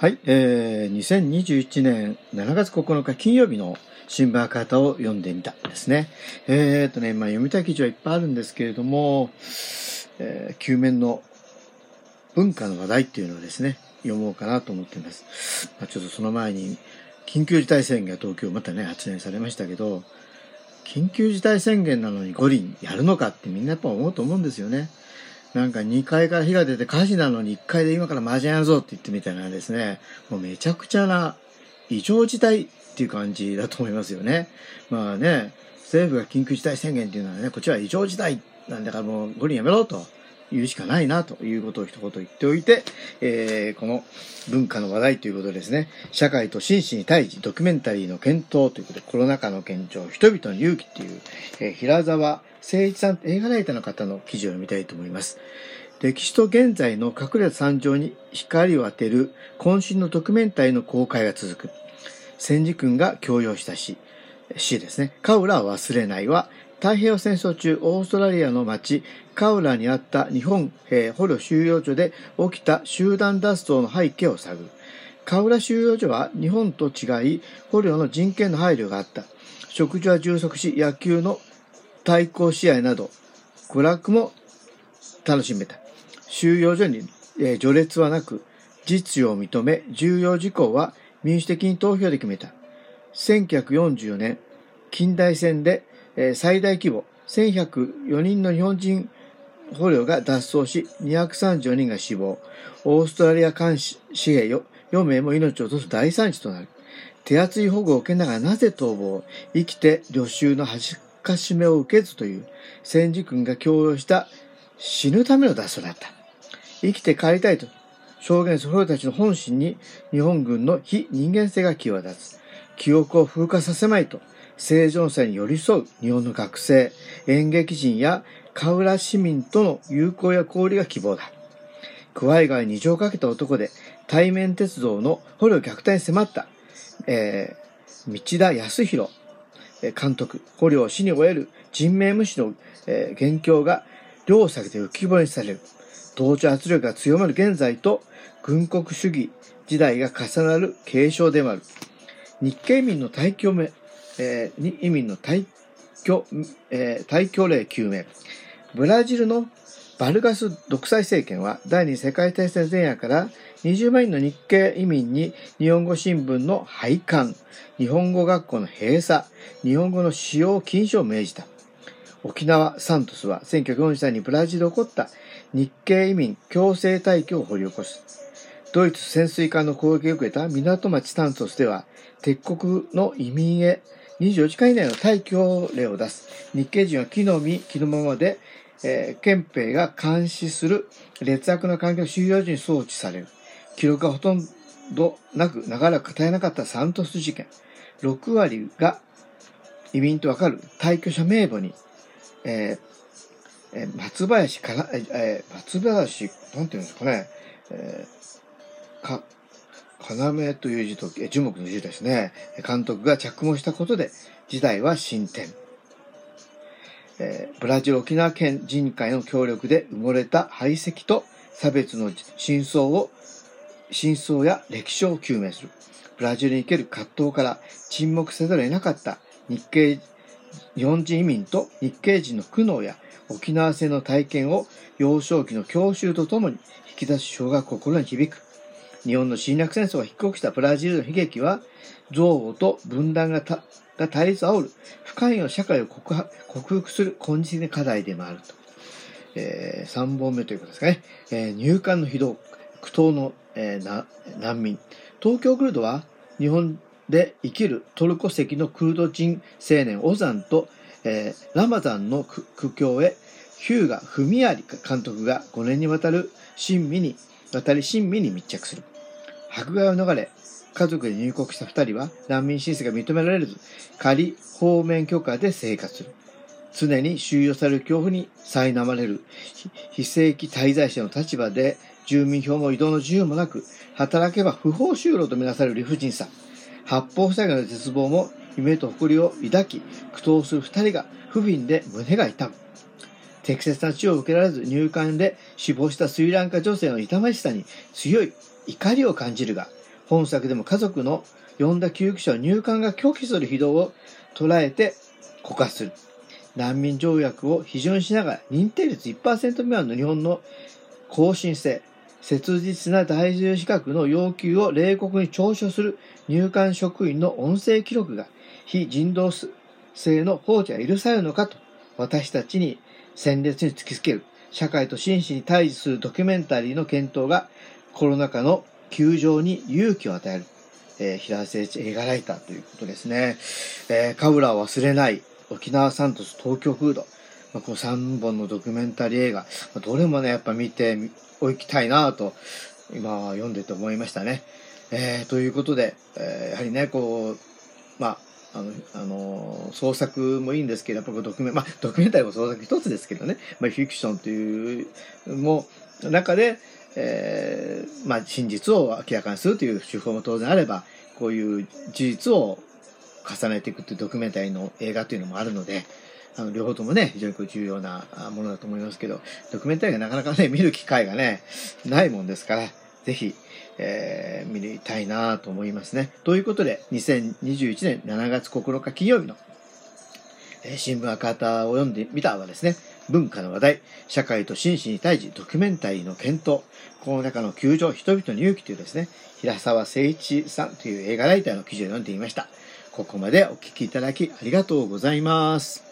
はい、えー、2021年7月9日金曜日の新聞赤旗を読んでみたんですね。えーとね、まあ読みたい記事はいっぱいあるんですけれども、えー、旧面の文化の話題っていうのをですね、読もうかなと思っています。まあ、ちょっとその前に、緊急事態宣言が東京またね、発令されましたけど、緊急事態宣言なのに五輪やるのかってみんなやっぱ思うと思うんですよね。なんか2階から火が出て火事なのに1階で今から麻雀やるぞって言ってみたいなですね、もうめちゃくちゃな異常事態っていう感じだと思いますよね。まあね、政府が緊急事態宣言っていうのはね、こっちは異常事態なんだからもう五輪やめろと言うしかないなということを一言言っておいて、えー、この文化の話題ということですね。社会と真摯に対峙、ドキュメンタリーの検討ということで、コロナ禍の現状、人々の勇気っていう、えー、平沢誠一さん、映画ライターの方の記事を読みたいと思います。歴史と現在の隠れた惨状に光を当てる渾身のドキュメンタリーの公開が続く。戦時君が強要した詩、詩ですね。カウラは忘れないは、太平洋戦争中、オーストラリアの町、カウラにあった日本兵捕虜収容所で起きた集団脱走の背景を探る。カウラ収容所は日本と違い、捕虜の人権の配慮があった。食事は充足し、野球の対抗試合など、娯楽も楽しめた。収容所に、えー、序列はなく、実需を認め、重要事項は民主的に投票で決めた。1944年、近代戦で、え、最大規模、1104人の日本人捕虜が脱走し、234人が死亡。オーストラリア監視兵4名も命を落とす大惨事となる。手厚い保護を受けながらなぜ逃亡？生きて旅衆の端かしめを受けずという戦時軍が強要した死ぬための脱走だった。生きて帰りたいと証言する捕虜たちの本心に日本軍の非人間性が際立つ。記憶を風化させまいと、生存者に寄り添う日本の学生、演劇人や河浦市民との友好や交流が希望だ。桑井川に情をかけた男で、対面鉄道の捕虜虐待に迫った、えー、道田康弘監督、捕虜を死に終える人命無視の、えー、元凶が両作で浮き彫りにされる。同調圧力が強まる現在と軍国主義時代が重なる継承でもある。日系民の大挙目、えー、移民の大挙、えー、大挙例救命。ブラジルのバルガス独裁政権は第二次世界大戦前夜から20万人の日系移民に日本語新聞の廃刊、日本語学校の閉鎖、日本語の使用禁止を命じた。沖縄サントスは1940年にブラジルで起こった日系移民強制退去を掘り起こす。ドイツ潜水艦の攻撃を受けた港町サントスでは敵国の移民へ24時間以内の退去令を出す。日系人は木の実、木のままで、えー、憲兵が監視する劣悪な環境の収容所に送致される。記録がほとんどなく、長らく語れなかったサントス事件。6割が移民とわかる退去者名簿に、えーえー、松林から、えー、松林、なんていうんですかね、えー、か、要という字と、樹木の字ですね。監督が着目したことで、時代は進展。えー、ブラジル沖縄県人会の協力で埋もれた排斥と差別の真相を、真相や歴史を究明する。ブラジルに生ける葛藤から沈黙せざるを得なかった日系、日本人移民と日系人の苦悩や沖縄戦の体験を幼少期の教習とともに引き出す小が心に響く。日本の侵略戦争が引き起こしたブラジルの悲劇は、憎悪と分断がたが対立を煽る不寛容な社会を克服する根治的課題でもあると。えー、3本目ということですかね。えー、入管の非道、苦闘の、えー、難民。東京クルドは日本で生きるトルコ籍のクルド人青年オザンと、えー、ラマザンの苦境へヒューガ・フミアリ監督が5年にわたる親身に、渡り親身に密着する。迫害を逃れ、家族で入国した二人は難民申請が認められず、仮方面許可で生活する。常に収容される恐怖に苛まれる非正規滞在者の立場で住民票も移動の自由もなく、働けば不法就労とみなされる理不尽さ。八方塞がの絶望も夢と誇りを抱き、苦闘する二人が不憫で胸が痛む。適切な治療を受けられず入管で死亡したスリランカ女性の痛ましさに強い怒りを感じるが、本作でも家族の呼んだ救急車を入管が拒否する非道を捉えて告発する。難民条約を批准しながら認定率1%未満の日本の更新性、切実な在住資格の要求を冷酷に聴取する入管職員の音声記録が非人道性の放置は許されるのかと私たちに鮮烈に突きつける社会と真摯に対峙するドキュメンタリーの検討がコロナ禍の窮状に勇気を与える、えー、平瀬映画ライターということですね。えー、カブラを忘れない沖縄サントス東京フード。まあ、この3本のドキュメンタリー映画、まあ、どれもね、やっぱ見ておきたいなと、今読んでて思いましたね。えー、ということで、えー、やはりね、こう、まあ、あの、あの、創作もいいんですけど、やっぱドキュメン、まあ、ドキュメンタリーも創作一つですけどね、まあ、フィクションという、も、中で、えー、まあ、真実を明らかにするという手法も当然あれば、こういう事実を重ねていくというドキュメンタリーの映画というのもあるので、あの両方ともね、非常に重要なものだと思いますけど、ドキュメンタリーがなかなかね、見る機会がね、ないもんですから、ぜひ、えー、見たいなと思いますね。ということで、2021年7月9日金曜日の、え、新聞赤旗を読んでみたはですね、文化の話題、社会と真摯に対峙、ドキュメンタリーの検討、この中の球場、人々の勇気というですね、平沢誠一さんという映画ライターの記事を読んでみました。ここまでお聴きいただきありがとうございます。